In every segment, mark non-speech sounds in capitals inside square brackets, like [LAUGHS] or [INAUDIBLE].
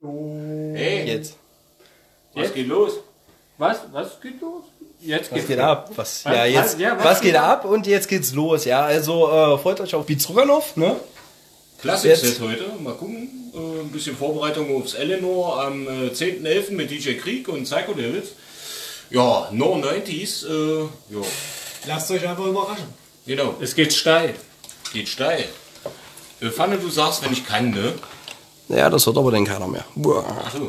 Hey, Jetzt. was Jetzt? geht los? Was? Was geht los? Jetzt Was geht's geht los. ab? Was, Was- ja, jetzt, was- ja, was, was geht geht ab? Und jetzt geht's los. Ja, also äh, freut euch auf Beats ne? Klassik-Set Jetzt. heute. Mal gucken. Äh, ein bisschen Vorbereitung aufs Eleanor am äh, 10.11. mit DJ Krieg und Psycho Devils. Ja, No 90s. Äh, ja, Lasst euch einfach überraschen. genau. Es geht steil. Geht steil. Äh, Pfanne, du sagst, wenn ich kann, ne? Naja, das hat aber dann keiner mehr. Boah. Ach so.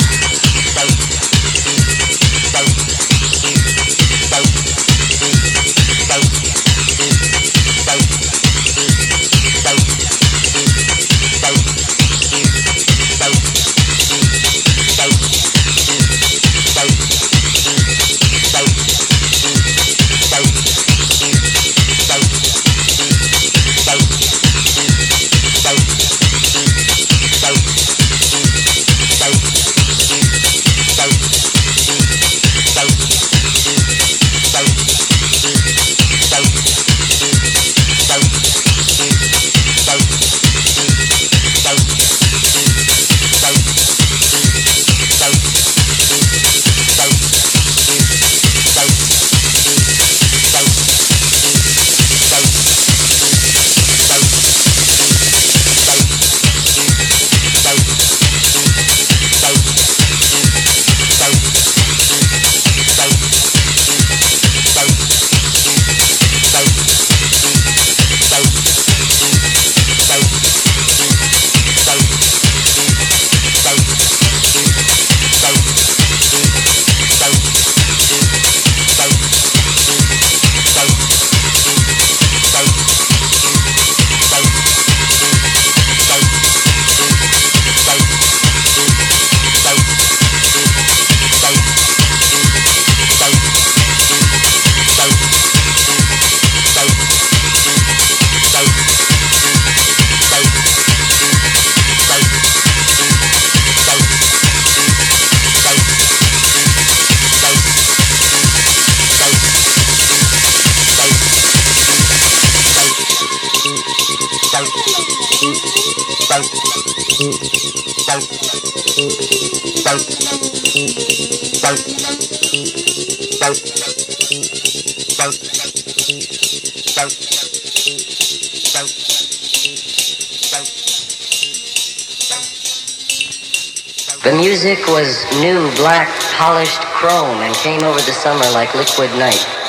Black, polished chrome and came over the summer like liquid night.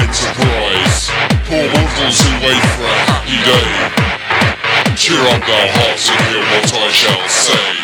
and surprise. mortals mortals wait for a happy day. Cheer up, thou hearts, and hear what I shall say.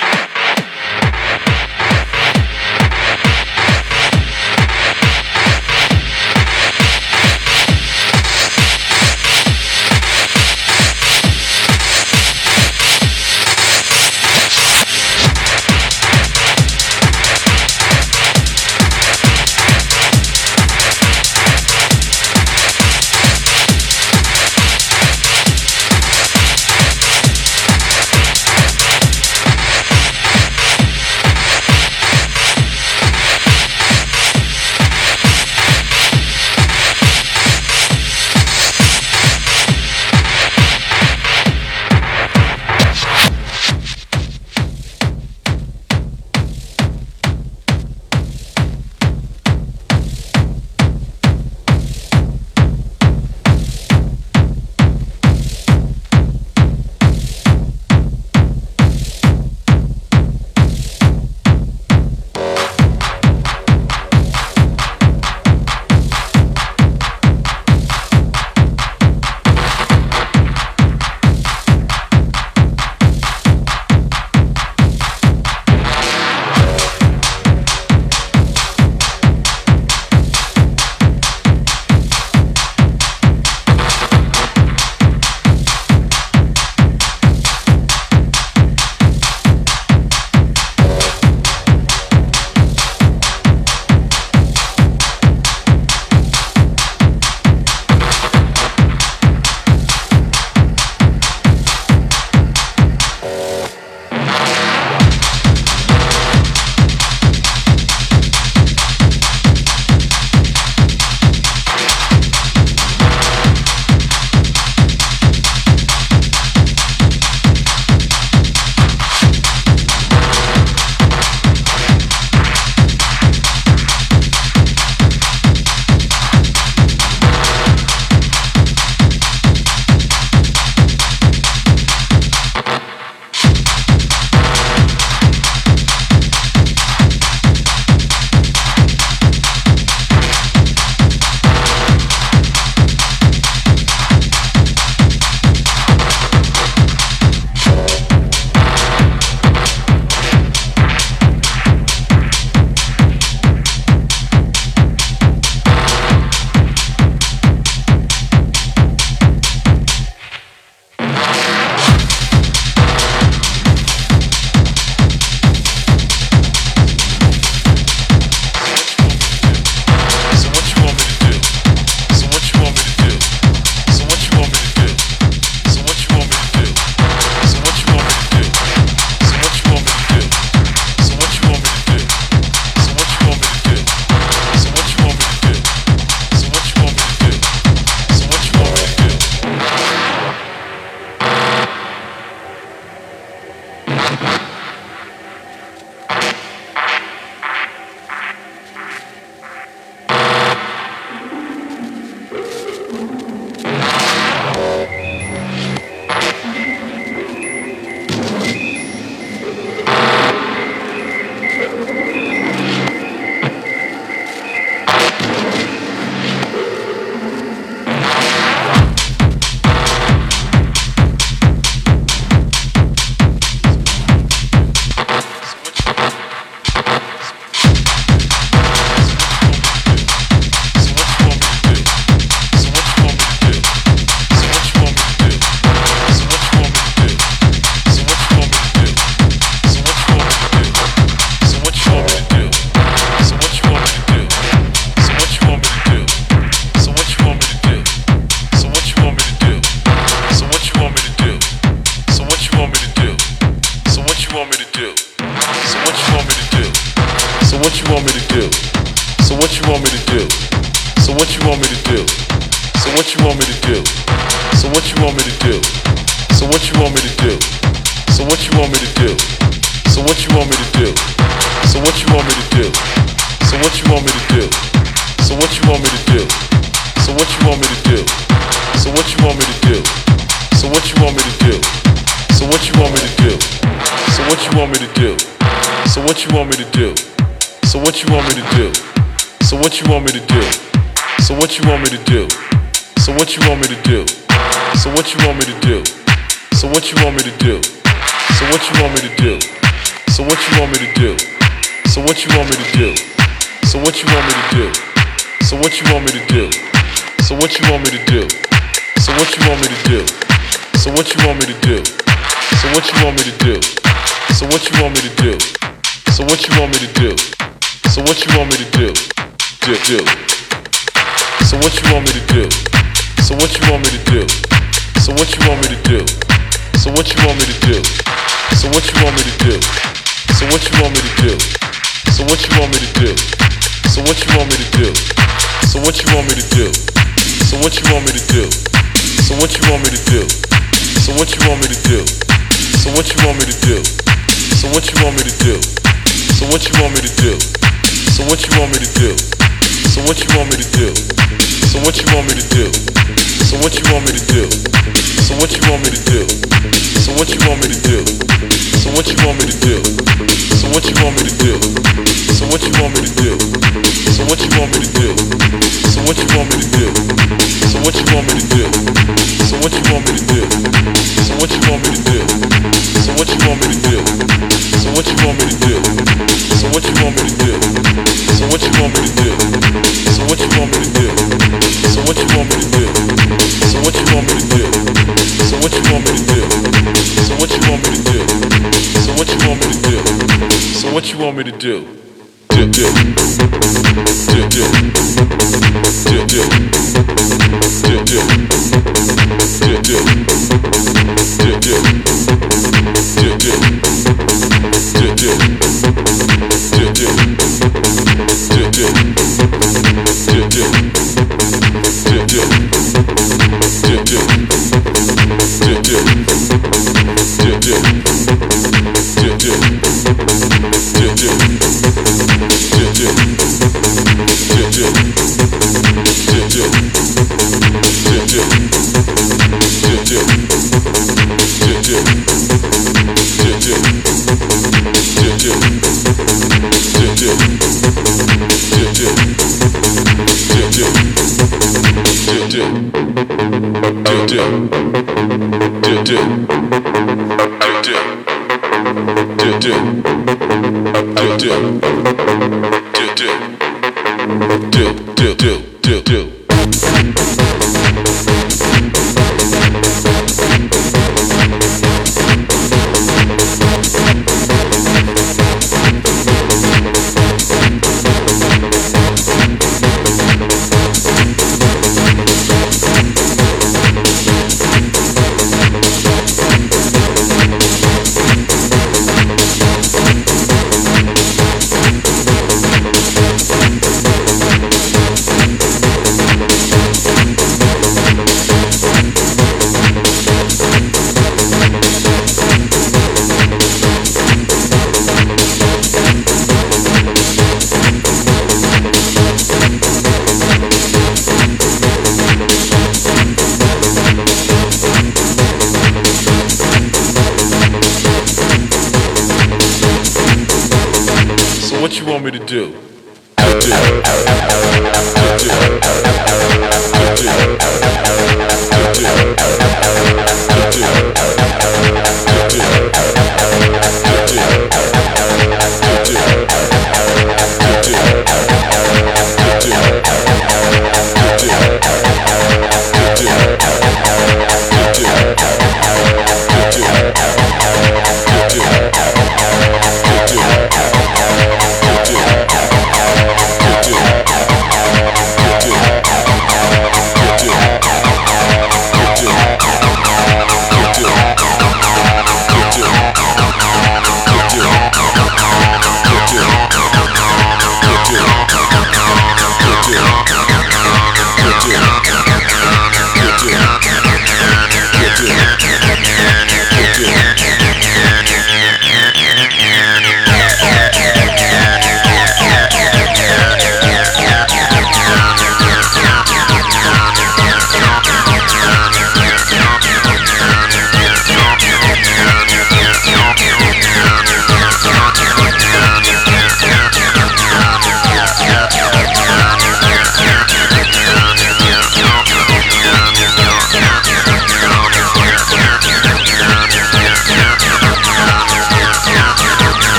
So what you want me to do? So what you want me to do? So what you want me to do? So what you want me to do? So what you want me to do? So what you want me to do? So what you want me to do? So what you want me to do? So what you want me to do? So what you want me to do? So what you want me to do? So what you want me to do? So what you want me to do? want me to do? So what you want me to do? So what you want me to do? So what you want me to do? Do do do do do do do do do do do do do do do do do do, do, do, do, do.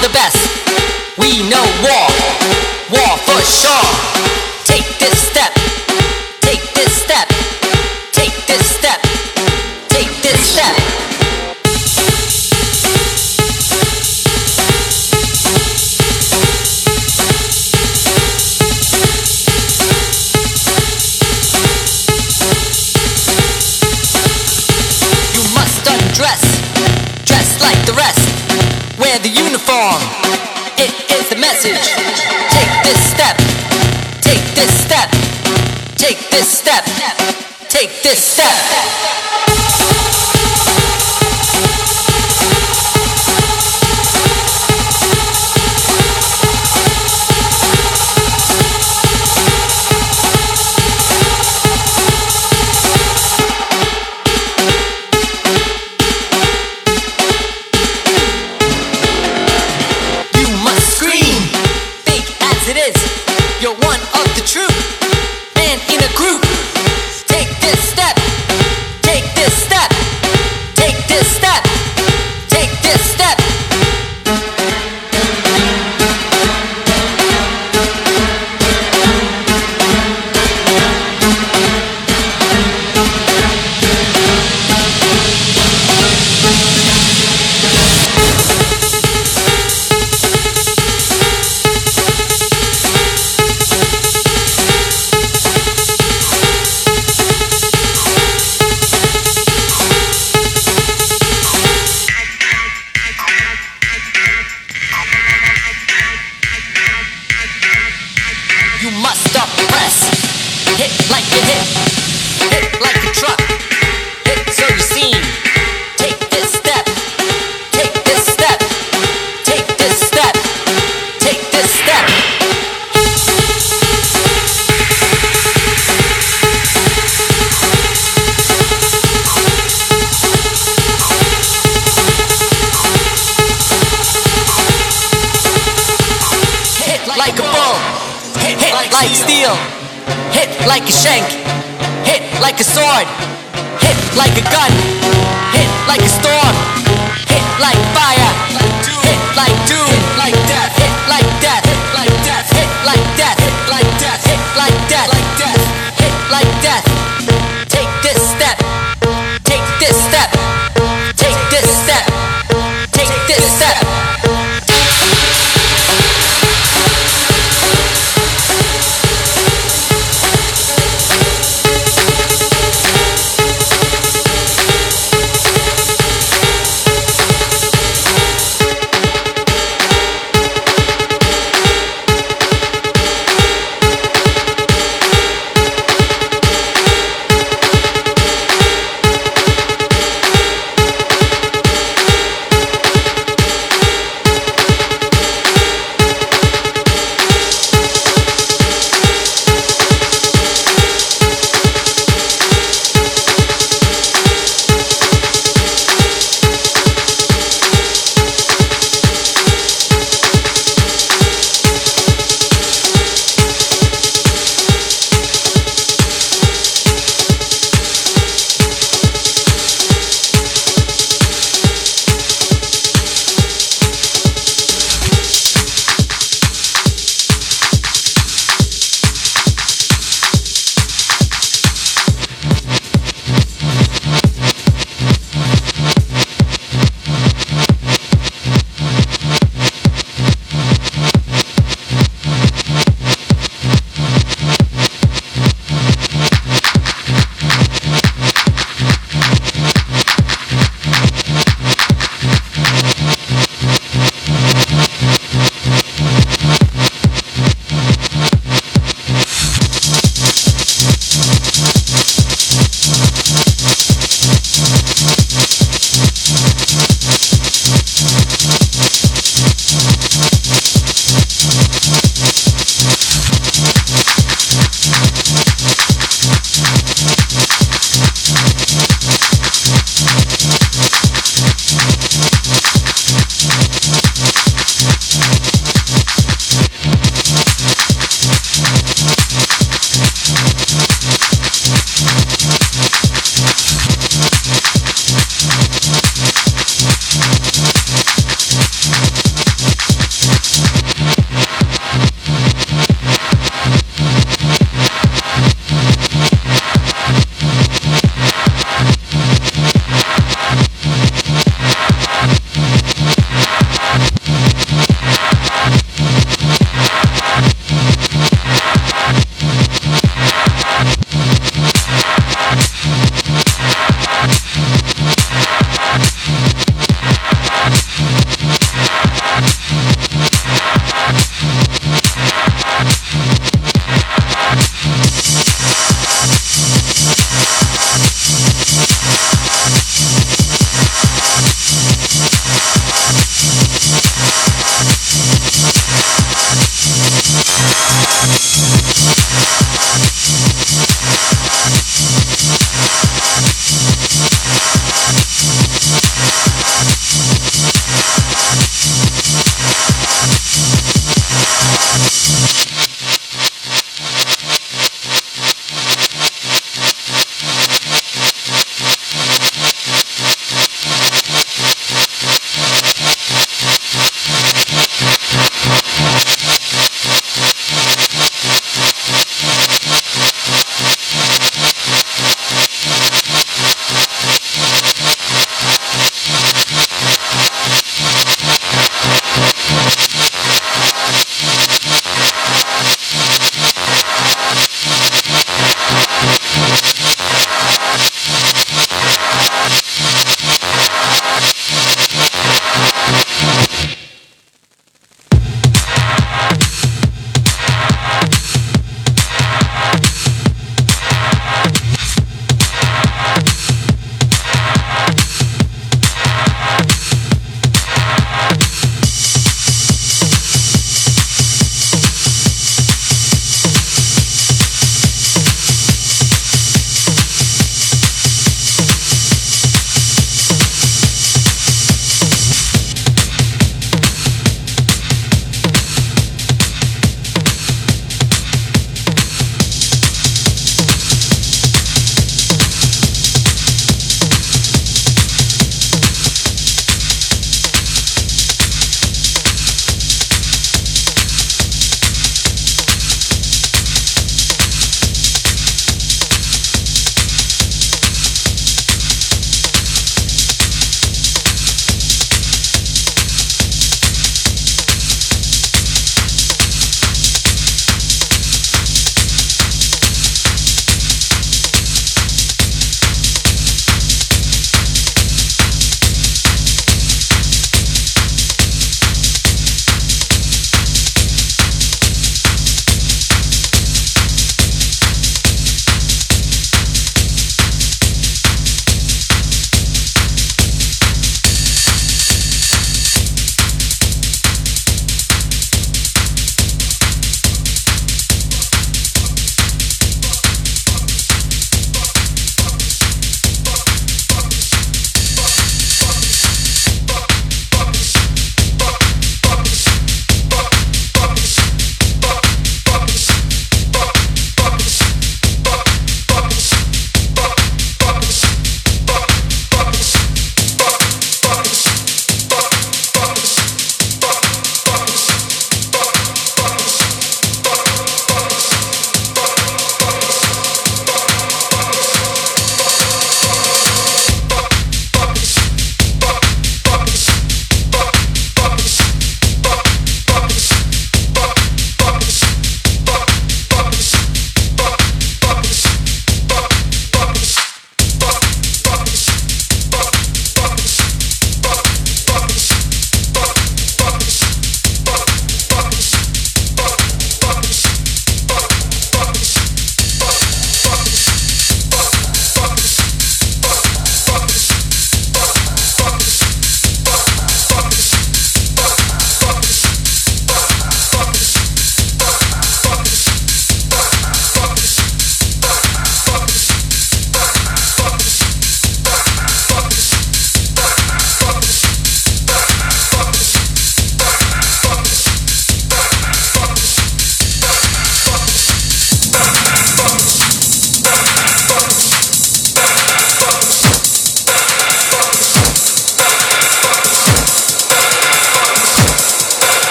the best. We know war, war for sure. Take this step, take this step, take this step, take this step. Take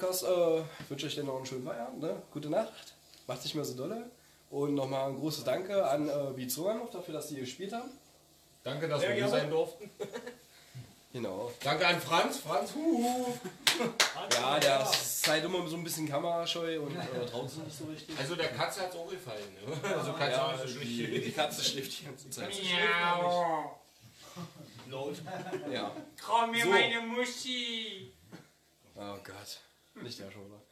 Podcast äh, wünsche euch dann noch einen schönen Feierabend. Ne? Gute Nacht, macht nicht mehr so dolle. Und nochmal ein großes Danke an äh, noch dafür, dass die gespielt haben. Danke, dass wir hier sein durften. [LAUGHS] Genau. Danke an Franz. Franz, huhu. [LAUGHS] Ja, der ist halt immer so ein bisschen kamerascheu und äh, traut sich nicht so richtig. Also der Katze hat es auch gefallen. Ne? Also Katze Ja, so die, die Katze schläft die ganze Zeit. Ja. Komm mir So. meine Muschi. Oh Gott, nicht der schon, oder?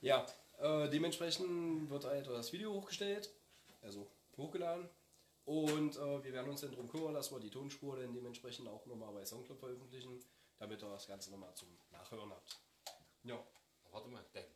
Ja, äh, dementsprechend wird halt das Video hochgestellt, also hochgeladen. Und äh, wir werden uns dann darum kümmern, dass wir die Tonspur dann dementsprechend auch nochmal bei Soundcloud veröffentlichen, damit ihr das Ganze nochmal zum Nachhören habt. Ja. Warte mal, dein